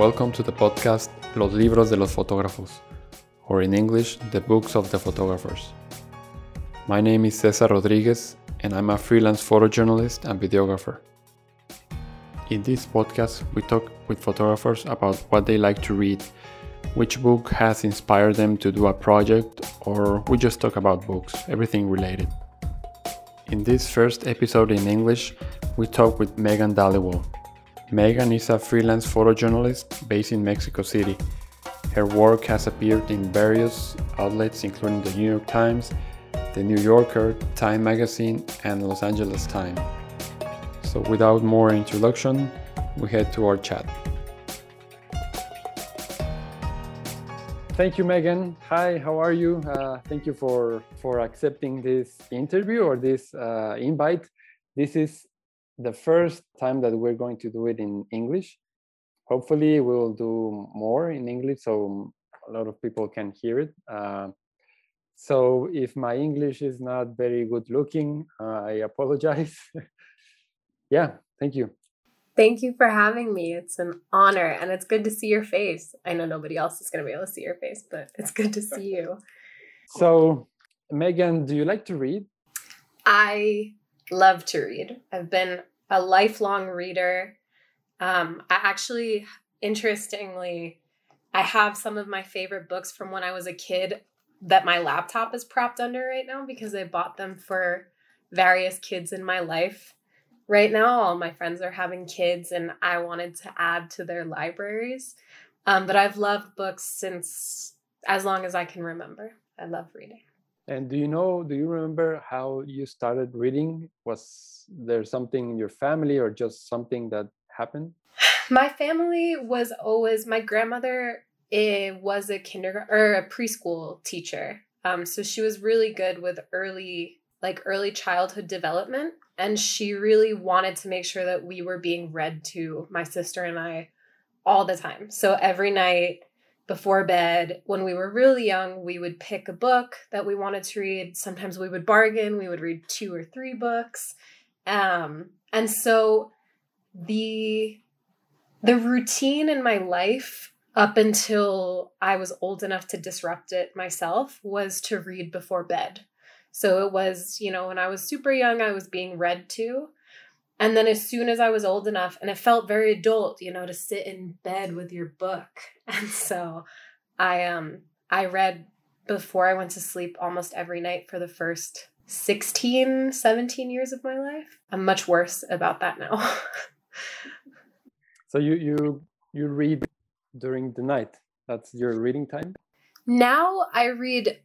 Welcome to the podcast Los Libros de los Fotógrafos, or in English, The Books of the Photographers. My name is Cesar Rodriguez, and I'm a freelance photojournalist and videographer. In this podcast, we talk with photographers about what they like to read, which book has inspired them to do a project, or we just talk about books, everything related. In this first episode in English, we talk with Meghan Dhaliwal. Meghan is a freelance photojournalist based in Mexico City. Her work has appeared in various outlets including the New York Times, the New Yorker, Time Magazine, and Los Angeles Times. So, without more introduction, we head to our chat. Thank you, Meghan. Hi, how are you? Uh, thank you for for accepting this interview or this uh, invite. This is the first time that we're going to do it in English. Hopefully, we will do more in English so a lot of people can hear it. Uh, so if my English is not very good looking, uh, I apologize. yeah, thank you. Thank you for having me. It's an honor and it's good to see your face. I know nobody else is going to be able to see your face, but it's good to see you. So, Meghan, do you like to read? I love to read. I've been a lifelong reader. Um, I actually, interestingly, I have some of my favorite books from when I was a kid that my laptop is propped under right now because I bought them for various kids in my life. Right now, all my friends are having kids, and I wanted to add to their libraries. Um, but I've loved books since as long as I can remember. I love reading. And do you know, do you remember how you started reading? Was there something in your family or just something that happened? My family was always, my grandmother it was a kindergarten or a preschool teacher. Um, so she was really good with early, like early childhood development. And she really wanted to make sure that we were being read to, my sister and I, all the time. So every night, before bed when we were really young we would pick a book that we wanted to read. Sometimes we would bargain we would read two or three books. Um, and so the the routine in my life up until i was old enough to disrupt it myself was to read before bed. So it was you know when i was super young i was being read to and then as soon as I was old enough, and it felt very adult, you know, to sit in bed with your book. And so I um I read before I went to sleep almost every night for the first 16, 17 years of my life. I'm much worse about that now. so you you you read during the night. That's your reading time? Now I read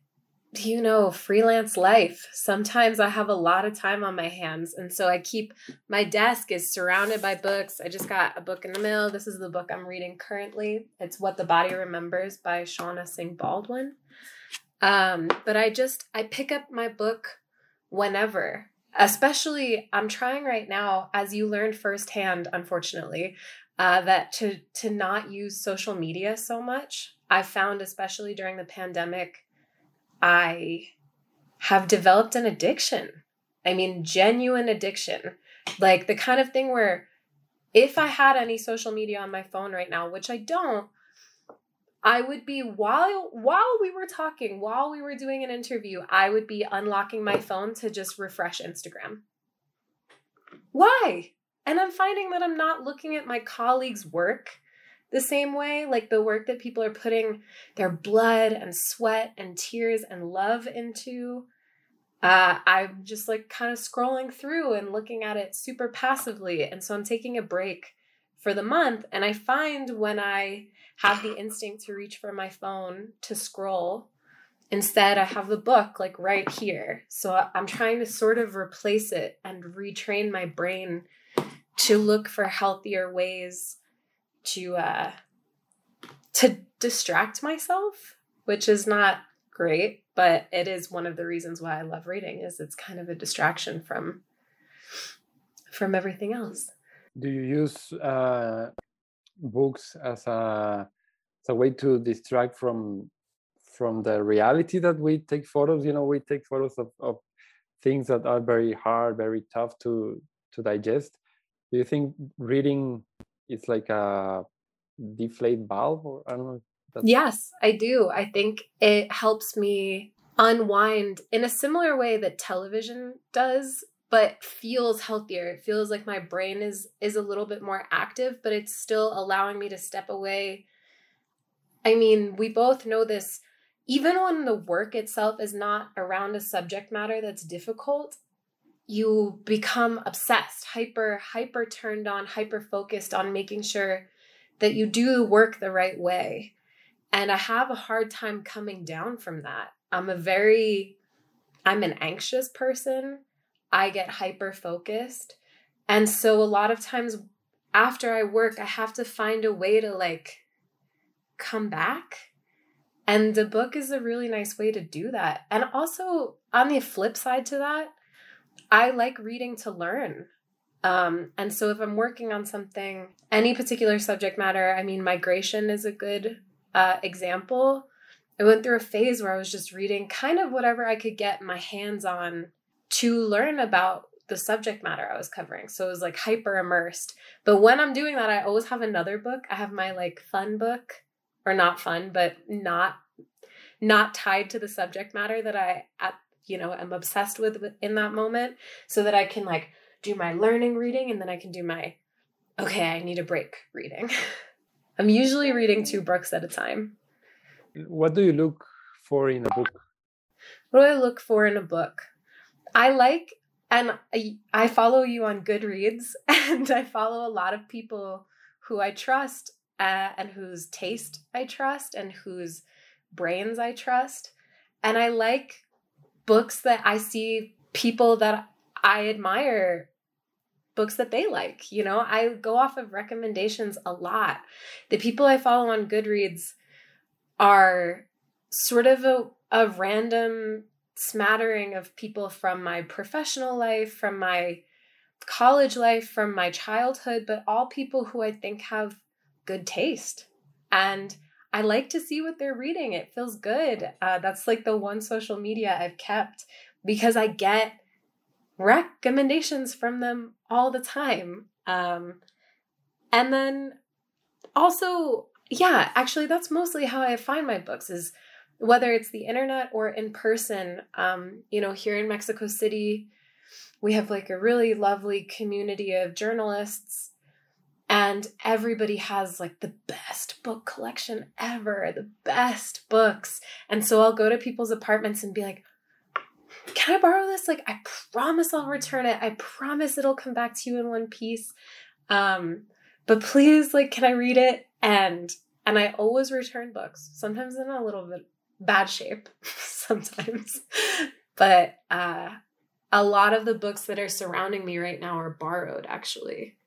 you know, freelance life. Sometimes I have a lot of time on my hands. And so I keep my desk is surrounded by books. I just got a book in the mail. This is the book I'm reading currently. It's What the Body Remembers by Shauna Singh Baldwin. Um, but I just I pick up my book whenever. Especially I'm trying right now, as you learned firsthand, unfortunately, uh, that to to not use social media so much. I found especially during the pandemic I have developed an addiction. I mean, genuine addiction. Like the kind of thing where if I had any social media on my phone right now, which I don't, I would be while while we were talking, while we were doing an interview, I would be unlocking my phone to just refresh Instagram. Why? And I'm finding that I'm not looking at my colleagues' work the same way, like the work that people are putting their blood and sweat and tears and love into. Uh, I'm just like kind of scrolling through and looking at it super passively. And so I'm taking a break for the month. And I find when I have the instinct to reach for my phone to scroll, instead I have the book like right here. So I'm trying to sort of replace it and retrain my brain to look for healthier ways to uh to distract myself, which is not great, but it is one of the reasons why I love reading is it's kind of a distraction from from everything else. Do you use uh, books as a as a way to distract from from the reality that we take photos? You know, we take photos of, of things that are very hard, very tough to to digest. Do you think reading it's like a deflate valve or I don't know. Yes, I do. I think it helps me unwind in a similar way that television does but feels healthier it feels like my brain is is a little bit more active but it's still allowing me to step away i mean we both know this even when the work itself is not around a subject matter that's difficult you become obsessed hyper hyper turned on hyper focused on making sure that you do work the right way and i have a hard time coming down from that I'm a very I'm an anxious person. I get hyper focused. And so a lot of times after I work, I have to find a way to like come back. And the book is a really nice way to do that. And also, on the flip side to that, I like reading to learn. Um, and so, if I'm working on something, any particular subject matter, I mean, migration is a good uh, example. I went through a phase where I was just reading kind of whatever I could get my hands on to learn about the subject matter I was covering. So it was like hyper immersed. But when I'm doing that, I always have another book. I have my like fun book or not fun, but not not tied to the subject matter that I at you know am obsessed with in that moment so that I can like do my learning reading and then I can do my okay, I need a break reading. I'm usually reading two books at a time what do you look for in a book? What do I look for in a book? I like, and I, I follow you on Goodreads, and I follow a lot of people who I trust uh, and whose taste I trust and whose brains I trust. And I like books that I see people that I admire books that they like. You know, I go off of recommendations a lot. The people I follow on Goodreads are sort of a, a random smattering of people from my professional life, from my college life, from my childhood, but all people who I think have good taste. And I like to see what they're reading. It feels good. Uh, that's like the one social media I've kept because I get recommendations from them all the time. Um, and then also, yeah, actually, that's mostly how I find my books is whether it's the internet or in person. Um, you know, here in Mexico City, we have like a really lovely community of journalists, and everybody has like the best book collection ever, the best books. And so I'll go to people's apartments and be like, can I borrow this? Like, I promise I'll return it. I promise it'll come back to you in one piece. Um, but please, like, can I read it? and and I always return books. Sometimes in a little bit bad shape, sometimes, but uh, a lot of the books that are surrounding me right now are borrowed, actually.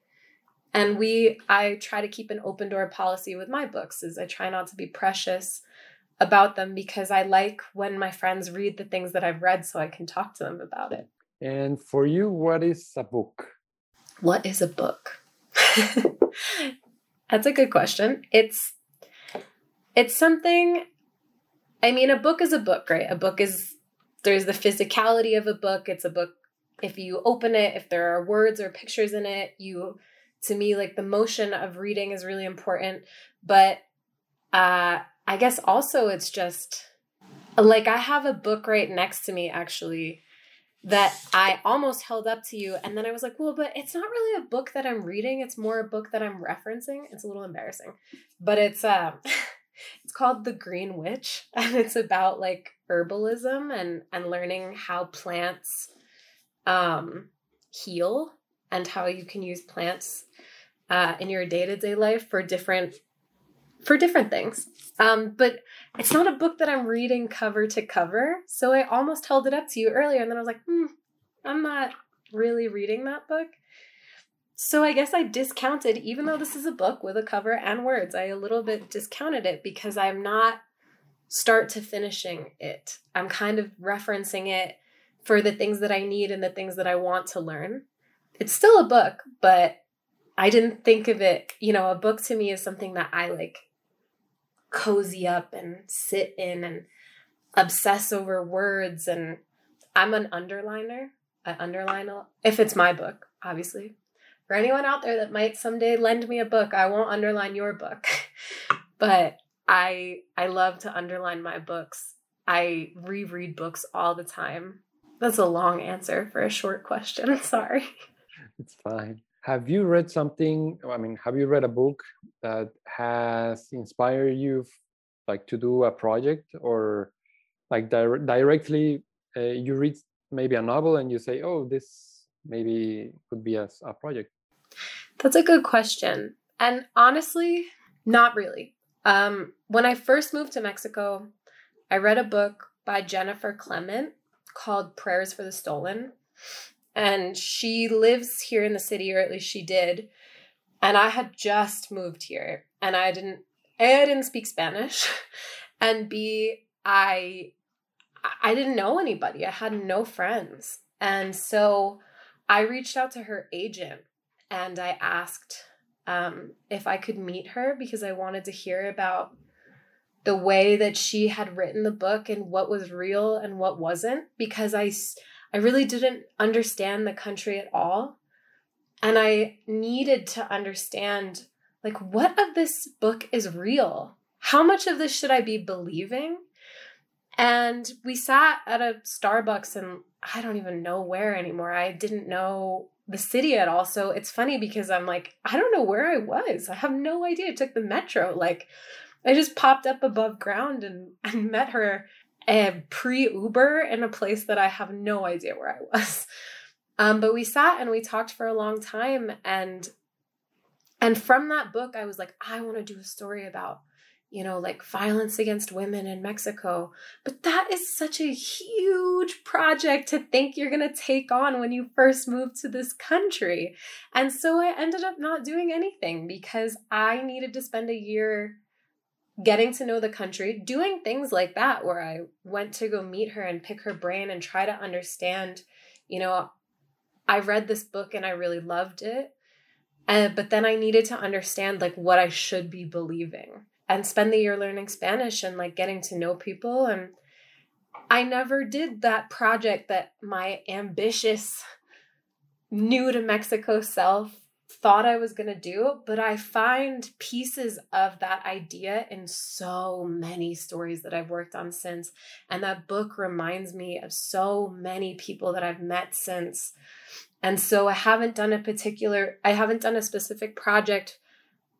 And we, I try to keep an open door policy with my books. Is I try not to be precious about them because I like when my friends read the things that I've read, so I can talk to them about it. And for you, what is a book? What is a book? That's a good question. It's it's something I mean a book is a book, right? A book is there's the physicality of a book. It's a book if you open it, if there are words or pictures in it, you to me like the motion of reading is really important, but uh I guess also it's just like I have a book right next to me actually that I almost held up to you. And then I was like, well, but it's not really a book that I'm reading. It's more a book that I'm referencing. It's a little embarrassing. But it's um it's called The Green Witch. And it's about like herbalism and and learning how plants um heal and how you can use plants uh, in your day-to-day life for different for different things. Um, but it's not a book that I'm reading cover to cover. So I almost held it up to you earlier, and then I was like, hmm, I'm not really reading that book. So I guess I discounted, even though this is a book with a cover and words, I a little bit discounted it because I'm not start to finishing it. I'm kind of referencing it for the things that I need and the things that I want to learn. It's still a book, but I didn't think of it, you know, a book to me is something that I like cozy up and sit in and obsess over words and I'm an underliner. I underline a, if it's my book, obviously. for anyone out there that might someday lend me a book, I won't underline your book. but I I love to underline my books. I reread books all the time. That's a long answer for a short question. Sorry. It's fine. Have you read something? I mean, have you read a book that has inspired you, like to do a project, or like di- directly uh, you read maybe a novel and you say, "Oh, this maybe could be a, a project." That's a good question, and honestly, not really. Um, when I first moved to Mexico, I read a book by Jennifer Clement called Prayers for the Stolen. And she lives here in the city, or at least she did. And I had just moved here and I didn't A, I didn't speak Spanish. And B, I I didn't know anybody. I had no friends. And so I reached out to her agent and I asked um, if I could meet her because I wanted to hear about the way that she had written the book and what was real and what wasn't because I I really didn't understand the country at all and I needed to understand like what of this book is real? How much of this should I be believing? And we sat at a Starbucks and I don't even know where anymore. I didn't know the city at all. So it's funny because I'm like, I don't know where I was. I have no idea. I took the metro. Like I just popped up above ground and, and met her uh, pre Uber in a place that I have no idea where I was. Um, but we sat and we talked for a long time and and from that book I was like I want to do a story about you know like violence against women in Mexico but that is such a huge project to think you're going to take on when you first move to this country and so I ended up not doing anything because I needed to spend a year getting to know the country, doing things like that, where I went to go meet her and pick her brain and try to understand, you know, I read this book and I really loved it. Uh, but then I needed to understand like what I should be believing and spend the year learning Spanish and like getting to know people. And I never did that project that my ambitious new to Mexico self thought I was going to do, but I find pieces of that idea in so many stories that I've worked on since. And that book reminds me of so many people that I've met since. And so I haven't done a particular, I haven't done a specific project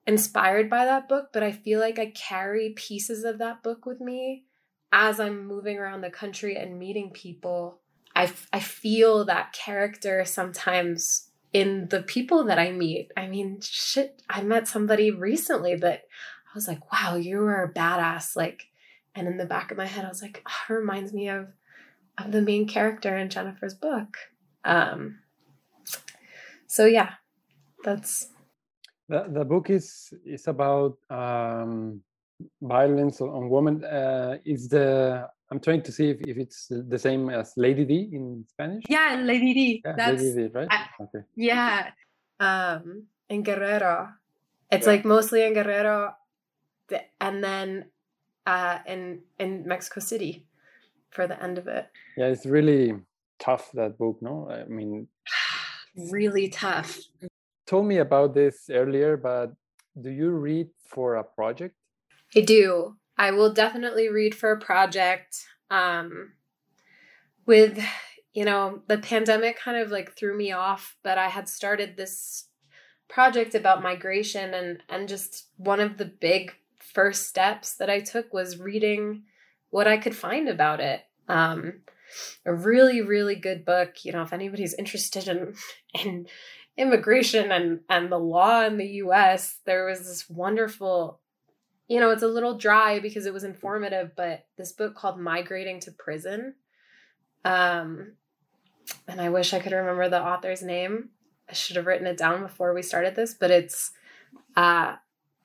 inspired by that book, but I feel like I carry pieces of that book with me as I'm moving around the country and meeting people. I, I feel that character sometimes in the people that I meet. I mean, shit, I met somebody recently that I was like, wow, you are a badass. Like, and in the back of my head, I was like, oh, reminds me of of the main character in Jennifer's book. Um, so yeah, that's the the book is is about um, violence on women. Uh, is the I'm trying to see if, if it's the same as Ladydi in Spanish. Yeah, Ladydi. Yeah, That's, Lady D, right? I, okay. Yeah. Um, in Guerrero. It's yeah. like mostly in Guerrero and then uh, in in Mexico City for the end of it. Yeah, it's really tough that book, no? I mean really tough. Told me about this earlier, but do you read for a project? I do. I will definitely read for a project. Um, with, you know, the pandemic kind of like threw me off, but I had started this project about migration and and just one of the big first steps that I took was reading what I could find about it. Um, a really really good book. You know, if anybody's interested in in immigration and and the law in the U.S., there was this wonderful you know, it's a little dry because it was informative, but this book called Migrating to Prison. Um, and I wish I could remember the author's name. I should have written it down before we started this, but it's uh,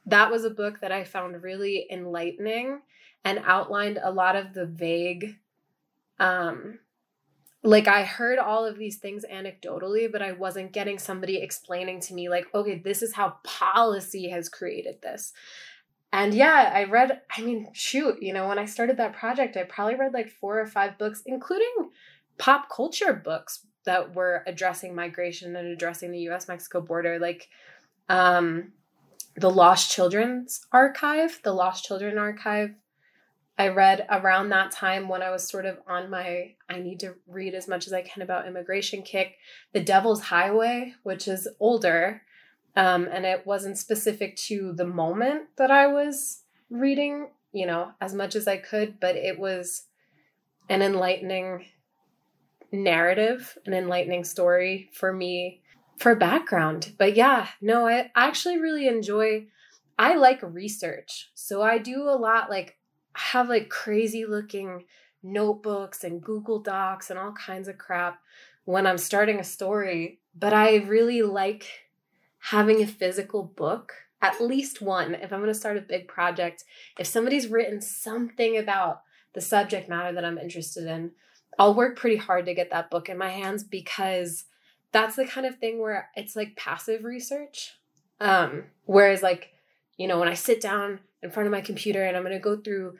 that was a book that I found really enlightening and outlined a lot of the vague um like I heard all of these things anecdotally, but I wasn't getting somebody explaining to me, like, okay, this is how policy has created this. And yeah, I read, I mean, shoot, you know, when I started that project, I probably read like four or five books, including pop culture books, that were addressing migration and addressing the US Mexico border, like um, the Lost Children's Archive, the Lost Children Archive. I read around that time when I was sort of on my I need to read as much as I can about immigration kick. The Devil's Highway, which is older, um, and it wasn't specific to the moment that I was reading, you know, as much as I could, but it was an enlightening narrative, an enlightening story for me for background. But yeah, no, I actually really enjoy I like research. So I do a lot like have like crazy looking notebooks and Google Docs and all kinds of crap when I'm starting a story, but I really like having a physical book, at least one, if I'm going to start a big project, if somebody's written something about the subject matter that I'm interested in, I'll work pretty hard to get that book in my hands because that's the kind of thing where it's like passive research. Um, whereas, like, you know, when I sit down in front of my computer and I'm going to go through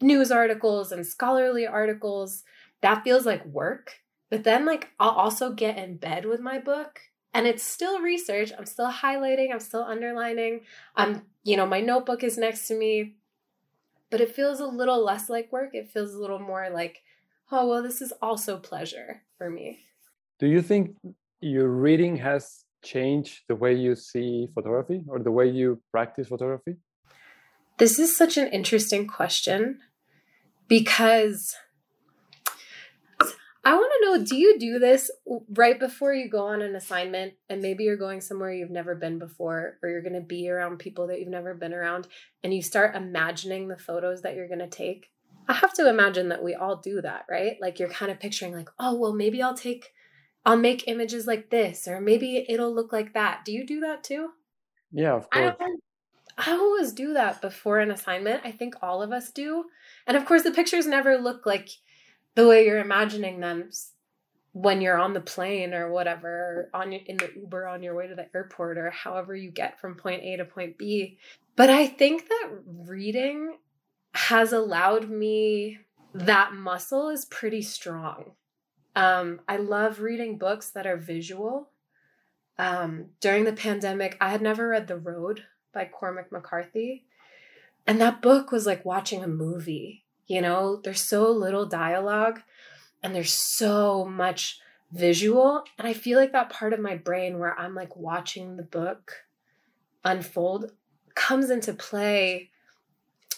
news articles and scholarly articles, that feels like work. But then, like, I'll also get in bed with my book and it's still research. I'm still highlighting, I'm still underlining. I'm, you know, my notebook is next to me, but it feels a little less like work. It feels a little more like, oh, well, this is also pleasure for me. Do you think your reading has changed the way you see photography or the way you practice photography? This is such an interesting question because I want to know do you do this right before you go on an assignment and maybe you're going somewhere you've never been before or you're going to be around people that you've never been around and you start imagining the photos that you're going to take? I have to imagine that we all do that, right? Like you're kind of picturing like, "Oh, well maybe I'll take I'll make images like this or maybe it'll look like that." Do you do that too? Yeah, of course. I, I always do that before an assignment. I think all of us do. And of course the pictures never look like the way you're imagining them when you're on the plane or whatever on in the Uber on your way to the airport or however you get from point A to point B. But I think that reading has allowed me that muscle is pretty strong. Um, I love reading books that are visual. Um, during the pandemic, I had never read The Road by Cormac McCarthy. And that book was like watching a movie. You know, there's so little dialogue and there's so much visual. And I feel like that part of my brain where I'm like watching the book unfold comes into play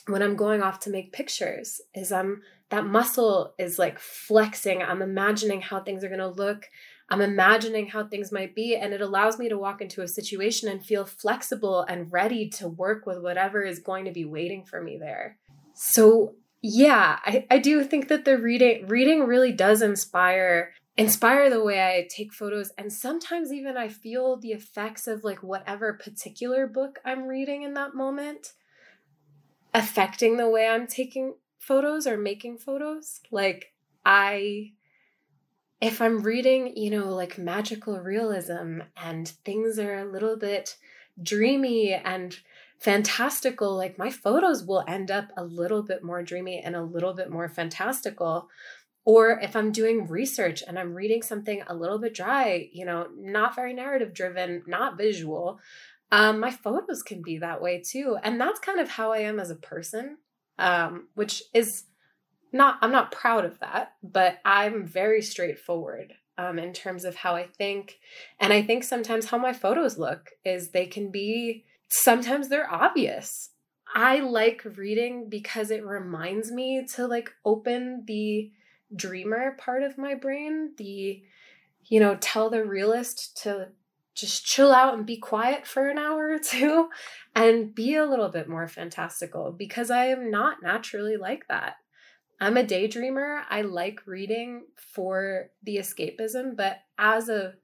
when I'm going off to make pictures is I'm that muscle is like flexing. I'm imagining how things are going to look. I'm imagining how things might be and it allows me to walk into a situation and feel flexible and ready to work with whatever is going to be waiting for me there. So yeah, I, I do think that the reading reading really does inspire inspire the way I take photos and sometimes even I feel the effects of like whatever particular book I'm reading in that moment affecting the way I'm taking photos or making photos. Like I if I'm reading, you know, like magical realism and things are a little bit dreamy and fantastical, like my photos will end up a little bit more dreamy and a little bit more fantastical. Or if I'm doing research and I'm reading something a little bit dry, you know, not very narrative driven, not visual, um, my photos can be that way too. And that's kind of how I am as a person, um, which is not, I'm not proud of that, but I'm very straightforward um, in terms of how I think. And I think sometimes how my photos look is they can be sometimes they're obvious. I like reading because it reminds me to like open the dreamer part of my brain, the, you know, tell the realist to just chill out and be quiet for an hour or two and be a little bit more fantastical because I am not naturally like that. I'm a daydreamer. I like reading for the escapism, but as a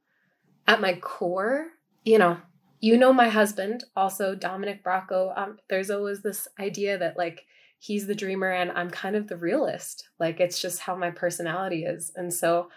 at my core, you know, you know my husband also dominic bracco um, there's always this idea that like he's the dreamer and i'm kind of the realist. Like it's just how my personality is. And so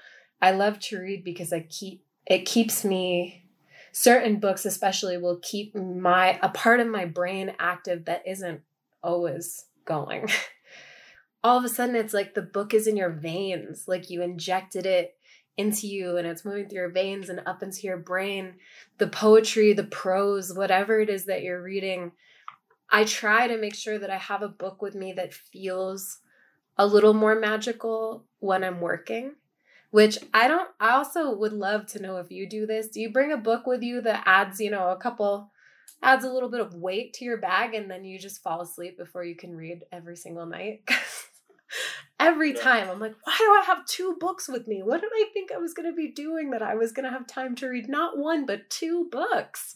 i love to read because i keep it keeps me certain books especially will keep my a part of my brain active that isn't always going. All of a sudden it's like the book is in your veins. Like you injected it into you and it's moving through your veins and up into your brain. The poetry, the prose, whatever it is that you're reading, I try to make sure that I have a book with me that feels a little more magical when I'm working. Which I don't, I also would love to know if you do this. Do you bring a book with you that adds, you know, a couple, adds a little bit of weight to your bag and then you just fall asleep before you can read every single night? every time I'm like, why do I have two books with me? What did I think I was going to be doing that I was going to have time to read not one, but two books?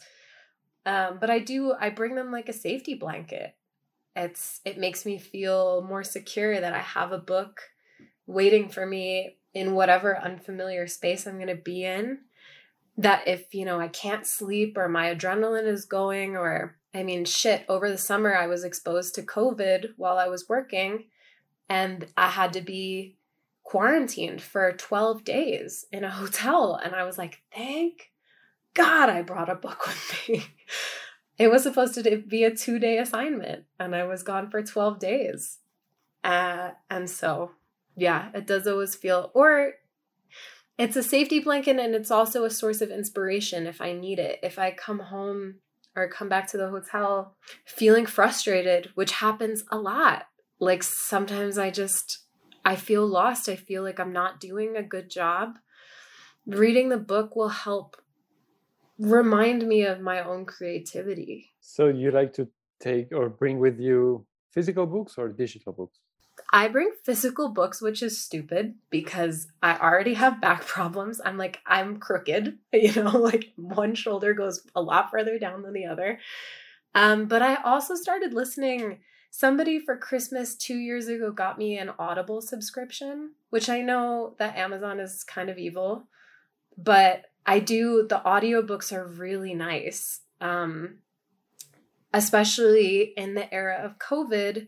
Um, but I do, I bring them like a safety blanket. It's, it makes me feel more secure that I have a book waiting for me in whatever unfamiliar space I'm going to be in. That if, you know, I can't sleep or my adrenaline is going, or I mean, shit, over the summer I was exposed to COVID while I was working and I had to be quarantined for 12 days in a hotel. And I was like, thank God I brought a book with me. it was supposed to be a two day assignment, and I was gone for 12 days. Uh, and so, yeah, it does always feel, or it's a safety blanket and it's also a source of inspiration if I need it. If I come home or come back to the hotel feeling frustrated, which happens a lot like sometimes I just I feel lost. I feel like I'm not doing a good job. Reading the book will help remind me of my own creativity. So you like to take or bring with you physical books or digital books? I bring physical books, which is stupid because I already have back problems. I'm like, I'm crooked, you know, like one shoulder goes a lot further down than the other. Um, but I also started listening Somebody for Christmas two years ago got me an Audible subscription, which I know that Amazon is kind of evil, but I do, the audiobooks are really nice. Um, especially in the era of COVID,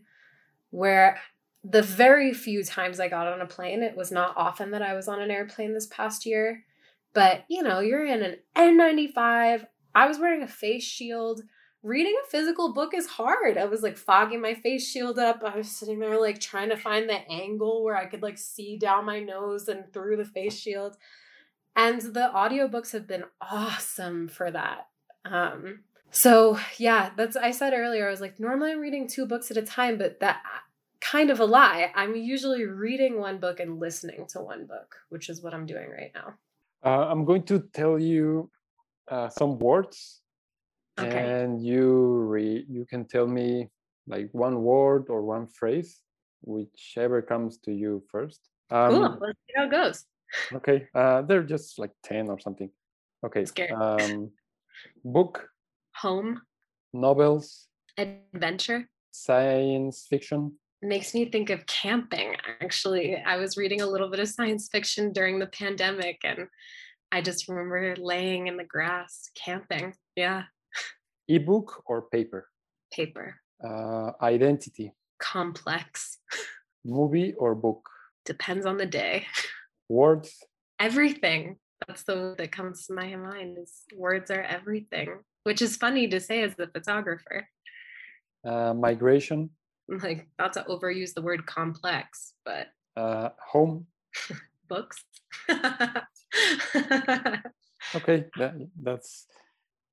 where the very few times I got on a plane, it was not often that I was on an airplane this past year. But you know, you're in an N95. I was wearing a face shield reading a physical book is hard. I was like fogging my face shield up. I was sitting there like trying to find the angle where I could like see down my nose and through the face shield. And the audiobooks have been awesome for that. Um so yeah, that's I said earlier I was like normally I'm reading two books at a time, but that kind of a lie. I'm usually reading one book and listening to one book, which is what I'm doing right now. Uh, I'm going to tell you uh, some words okay. and you re- you can tell me like one word or one phrase whichever comes to you first. Um, cool let's see how it goes. okay uh they're just like 10 or something. Okay um book home. novels. Adventure. Science fiction. Makes me think of camping actually. I was reading a little bit of science fiction during the pandemic and i just remember laying in the grass camping. Yeah ebook or paper? Paper. Uh, identity. Complex. Movie or book? Depends on the day. Words? Everything. That's the that comes to my mind is words are everything which is funny to say as a photographer. Uh, migration? Like not to overuse the word complex but uh, home? Books? Okay that, that's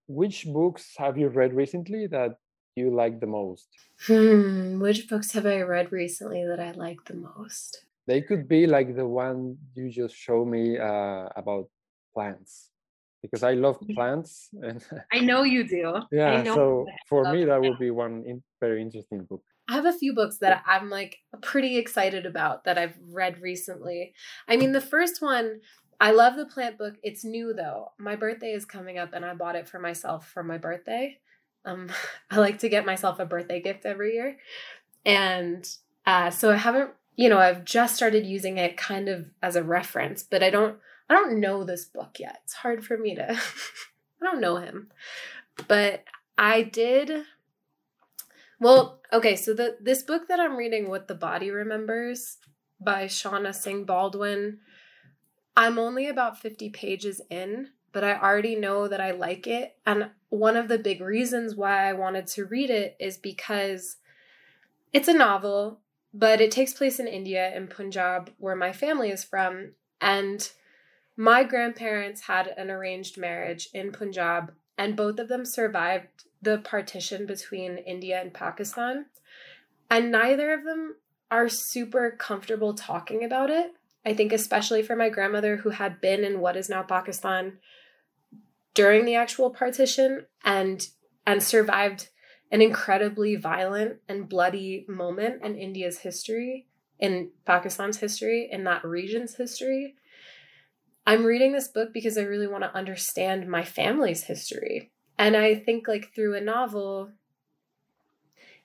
which books have you read recently that you like the most? Hmm, which books have I read recently that I like the most? They could be like the one you just showed me uh, about plants, because I love plants. And I know you do. Yeah, so for me that would be one in, very interesting book. I have a few books that I'm like pretty excited about that I've read recently. I mean, the first one I love the plant book. It's new though. My birthday is coming up and I bought it for myself for my birthday. Um, I like to get myself a birthday gift every year. And uh, so I haven't, you know, I've just started using it kind of as a reference, but I don't I don't know this book yet. It's hard for me to I don't know him. But I did well, okay, so the this book that I'm reading, What the Body Remembers by Shauna Singh Baldwin I'm only about 50 pages in, but I already know that I like it. And one of the big reasons why I wanted to read it is because it's a novel, but it takes place in India, in Punjab, where my family is from. And my grandparents had an arranged marriage in Punjab, and both of them survived the partition between India and Pakistan. And neither of them are super comfortable talking about it. I think, especially for my grandmother who had been in what is now Pakistan during the actual partition and and survived an incredibly violent and bloody moment in India's history, in Pakistan's history, in that region's history. I'm reading this book because I really want to understand my family's history. And I think, like, through a novel,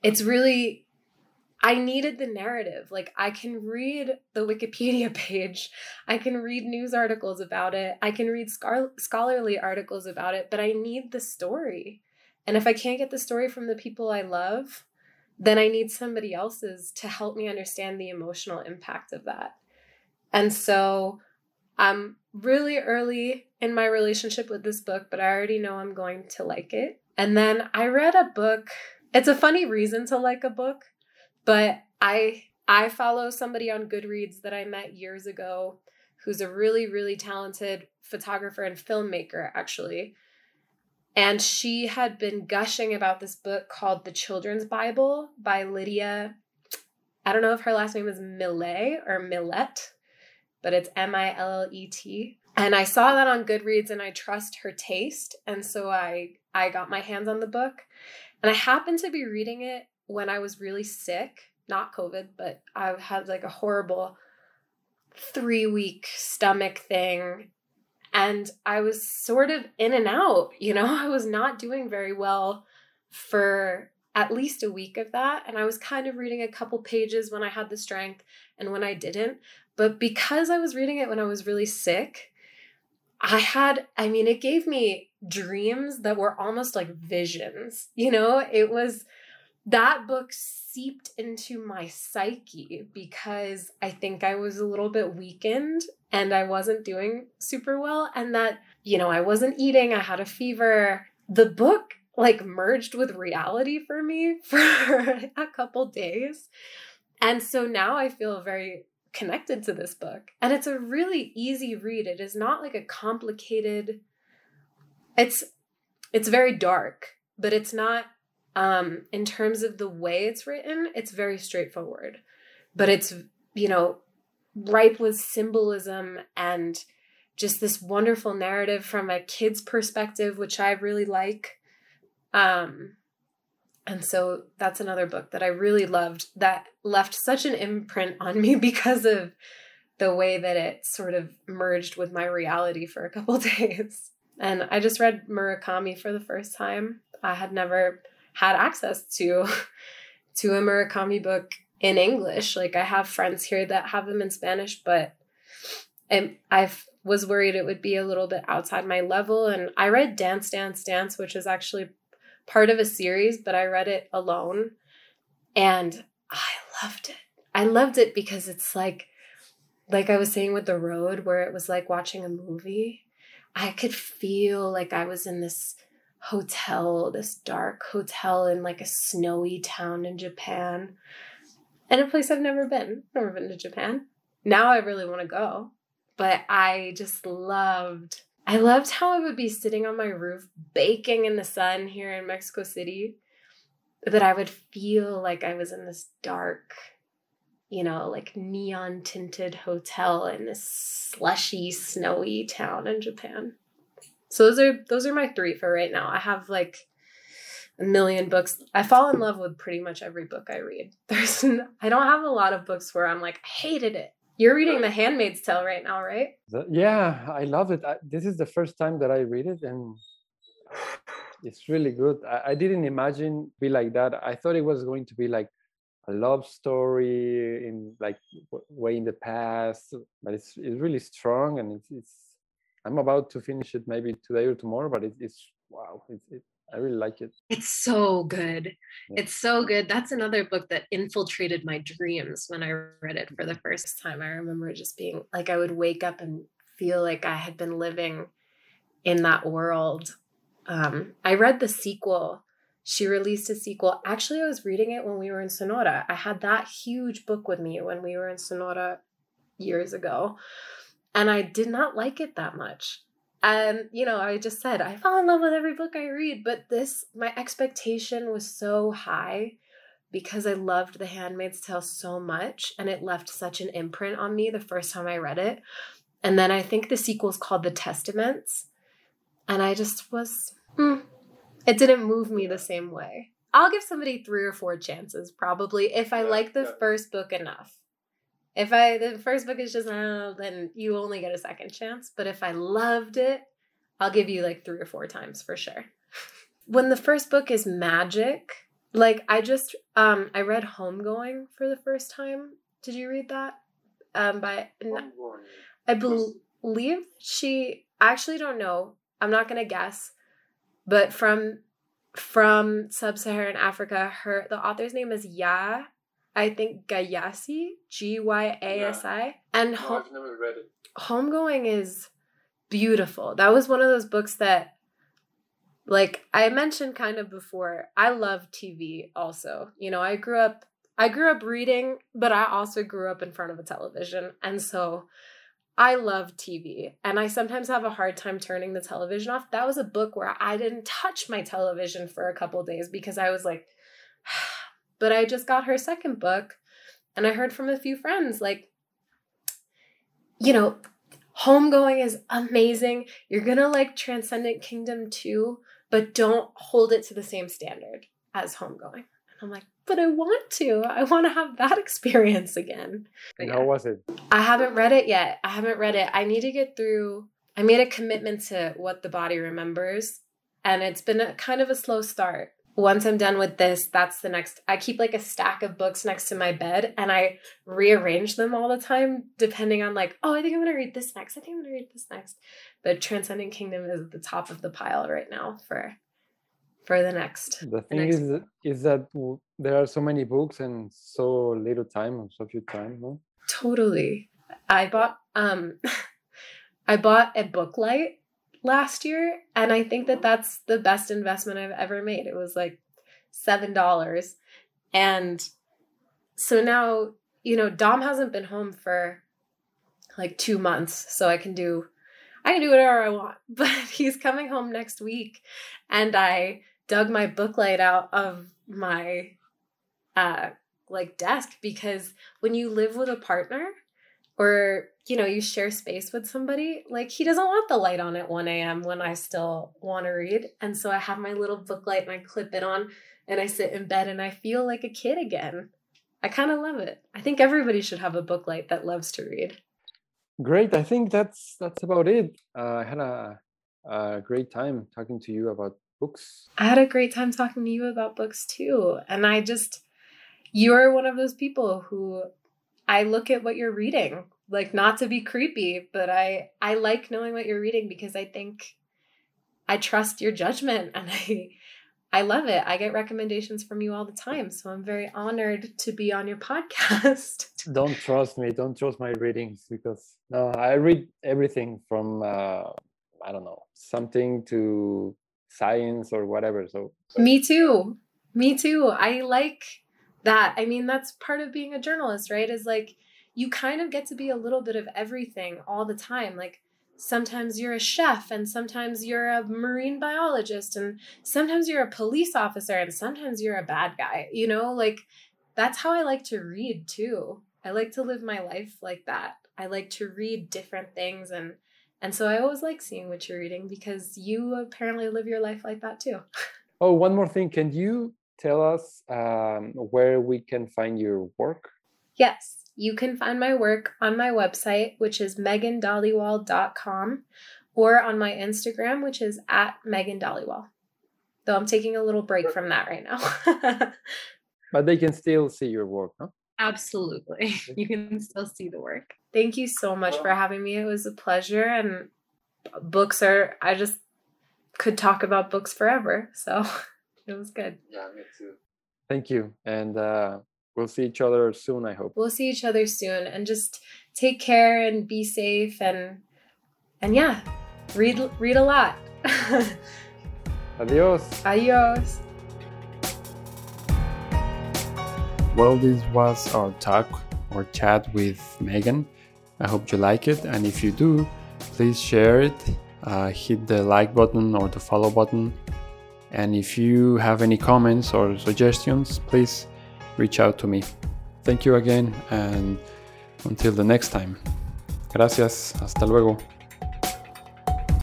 it's really, I needed the narrative. Like, I can read the Wikipedia page, I can read news articles about it, I can read scar- scholarly articles about it, but I need the story. And if I can't get the story from the people I love, then I need somebody else's to help me understand the emotional impact of that. And so I'm really early in my relationship with this book, but I already know I'm going to like it. And then I read a book. It's a funny reason to like a book, but I I follow somebody on Goodreads that I met years ago who's a really really talented photographer and filmmaker actually. And she had been gushing about this book called The Children's Bible by Lydia. I don't know if her last name is Millet or Millet, but it's M I L L E T. And I saw that on Goodreads and I trust her taste. And so I I got my hands on the book. And I happened to be reading it when I was really sick, not COVID, but I had like a horrible three week stomach thing and I was sort of in and out, you know, I was not doing very well for at least a week of that. And I was kind of reading a couple pages when I had the strength and when I didn't. But because I was reading it when I was really sick, I had, I mean, it gave me dreams that were almost like visions. You know, it was that book seeped into my psyche because I think I was a little bit weakened and I wasn't doing super well and that, you know, I wasn't eating, I had a fever. The book like merged with reality for me for a couple days. And so now I feel very connected to this book. And it's a really easy read. It is not like a complicated it's it's very dark, but it's not um in terms of the way it's written, it's very straightforward. But it's, you know, ripe with symbolism and just this wonderful narrative from a kid's perspective, which I really like. Um, and so that's another book that I really loved that left such an imprint on me because of the way that it sort of merged with my reality for a couple days. And I just read Murakami for the first time. I had never had access to to a Murakami book in English. Like I have friends here that have them in Spanish, but I was worried it would be a little bit outside my level. And I read Dance, Dance, Dance, which is actually part of a series, but I read it alone. And I loved it. I loved it because it's like, like I was saying with The Road, where it was like watching a movie. I could feel like I was in this hotel, this dark hotel in like a snowy town in Japan and a place I've never been. Never been to Japan. Now I really want to go. But I just loved I loved how I would be sitting on my roof baking in the sun here in Mexico City. That I would feel like I was in this dark, you know, like neon tinted hotel in this slushy, snowy town in Japan. So those are those are my three for right now. I have like a million books. I fall in love with pretty much every book I read. There's I don't have a lot of books where I'm like I hated it. You're reading The Handmaid's Tale right now, right? Yeah, I love it. I, this is the first time that I read it, and it's really good. I, I didn't imagine be like that. I thought it was going to be like a love story in like way in the past, but it's it's really strong, and it's, it's I'm about to finish it maybe today or tomorrow, but it, it's wow, it's it, I really like it. It's so good. Yeah. It's so good. That's another book that infiltrated my dreams when I read it for the first time. I remember just being like, I would wake up and feel like I had been living in that world. Um, I read the sequel. She released a sequel. Actually, I was reading it when we were in Sonora. I had that huge book with me when we were in Sonora years ago. And I did not like it that much. And, you know, I just said, I fall in love with every book I read, but this, my expectation was so high because I loved The Handmaid's Tale so much and it left such an imprint on me the first time I read it. And then I think the sequel is called The Testaments. And I just was, hmm, it didn't move me the same way. I'll give somebody three or four chances probably if I like the first book enough. If I the first book is just oh, then you only get a second chance. But if I loved it, I'll give you like three or four times for sure. when the first book is magic, like I just um I read Homegoing for the first time. Did you read that? Um by I believe she I actually don't know. I'm not gonna guess. But from from sub-Saharan Africa, her the author's name is Yaa I think Gyasi, G Y A S I. And home, I've never read it. Homegoing is beautiful. That was one of those books that like I mentioned kind of before, I love TV also. You know, I grew up I grew up reading, but I also grew up in front of a television. And so I love TV and I sometimes have a hard time turning the television off. That was a book where I didn't touch my television for a couple days because I was like but I just got her second book and I heard from a few friends like, you know, Homegoing is amazing. You're going to like Transcendent Kingdom too, but don't hold it to the same standard as Homegoing. And I'm like, but I want to. I want to have that experience again. But yeah. How was it? I haven't read it yet. I haven't read it. I need to get through. I made a commitment to what the body remembers, and it's been a kind of a slow start once I'm done with this, that's the next. I keep like a stack of books next to my bed and I rearrange them all the time depending on like, oh, I think I'm going to read this next. I think I'm going to read this next. But Transcendent Kingdom is at the top of the pile right now for for the next. The thing the next is is that there are so many books and so little time, so few time, no? Totally. I bought um I bought a book light last year and i think that that's the best investment i've ever made. It was like seven dollars. And so now you know dom hasn't been home for like two months so i can do i can do whatever i want. But he's coming home next week and i dug my booklight out of my uh like desk because when you live with a partner or you know you share space with somebody like he doesn't want the light on at 1 a.m when i still want to read. And so i have my little book light and i clip it on and i sit in bed and i feel like a kid again. I kind of love it. I think everybody should have a book light that loves to read. Great. I think that's that's about it. Uh, i had a, a great time talking to you about books. I had a great time talking to you about books too. And i just you're one of those people who I look at what you're reading, like not to be creepy, but I I like knowing what you're reading because I think I trust your judgment and I I love it. I get recommendations from you all the time, so I'm very honored to be on your podcast. Don't trust me. Don't trust my readings because no, I read everything from uh, I don't know something to science or whatever. So me too. Me too. I like that i mean that's part of being a journalist right is like you kind of get to be a little bit of everything all the time. Like sometimes you're a chef and sometimes you're a marine biologist and sometimes you're a police officer and sometimes you're a bad guy you know? Like that's how i like to read too. I like to live my life like that. I like to read different things and and so i always like seeing what you're reading because you apparently live your life like that too. Oh one more thing. Can you tell us um, where we can find your work? Yes, you can find my work on my website, which is meghandhaliwal.com, or on my Instagram, which is at Meghan Though I'm taking a little break from that right now. but they can still see your work, huh? Absolutely. You can still see the work. Thank you so much for having me. It was a pleasure. And books are, I just could talk about books forever. So. It was good. Yeah, me too. Thank you. And uh, we'll see each other soon, I hope. We'll see each other soon and just take care and be safe and and yeah, read read a lot. Adios. Adios. Well, this was our talk or chat with Meghan. I hope you like it, and if you do, please share it, uh, hit the like button or the follow button. And if you have any comments or suggestions, please reach out to me. Thank you again, and until the next time. Gracias, hasta luego.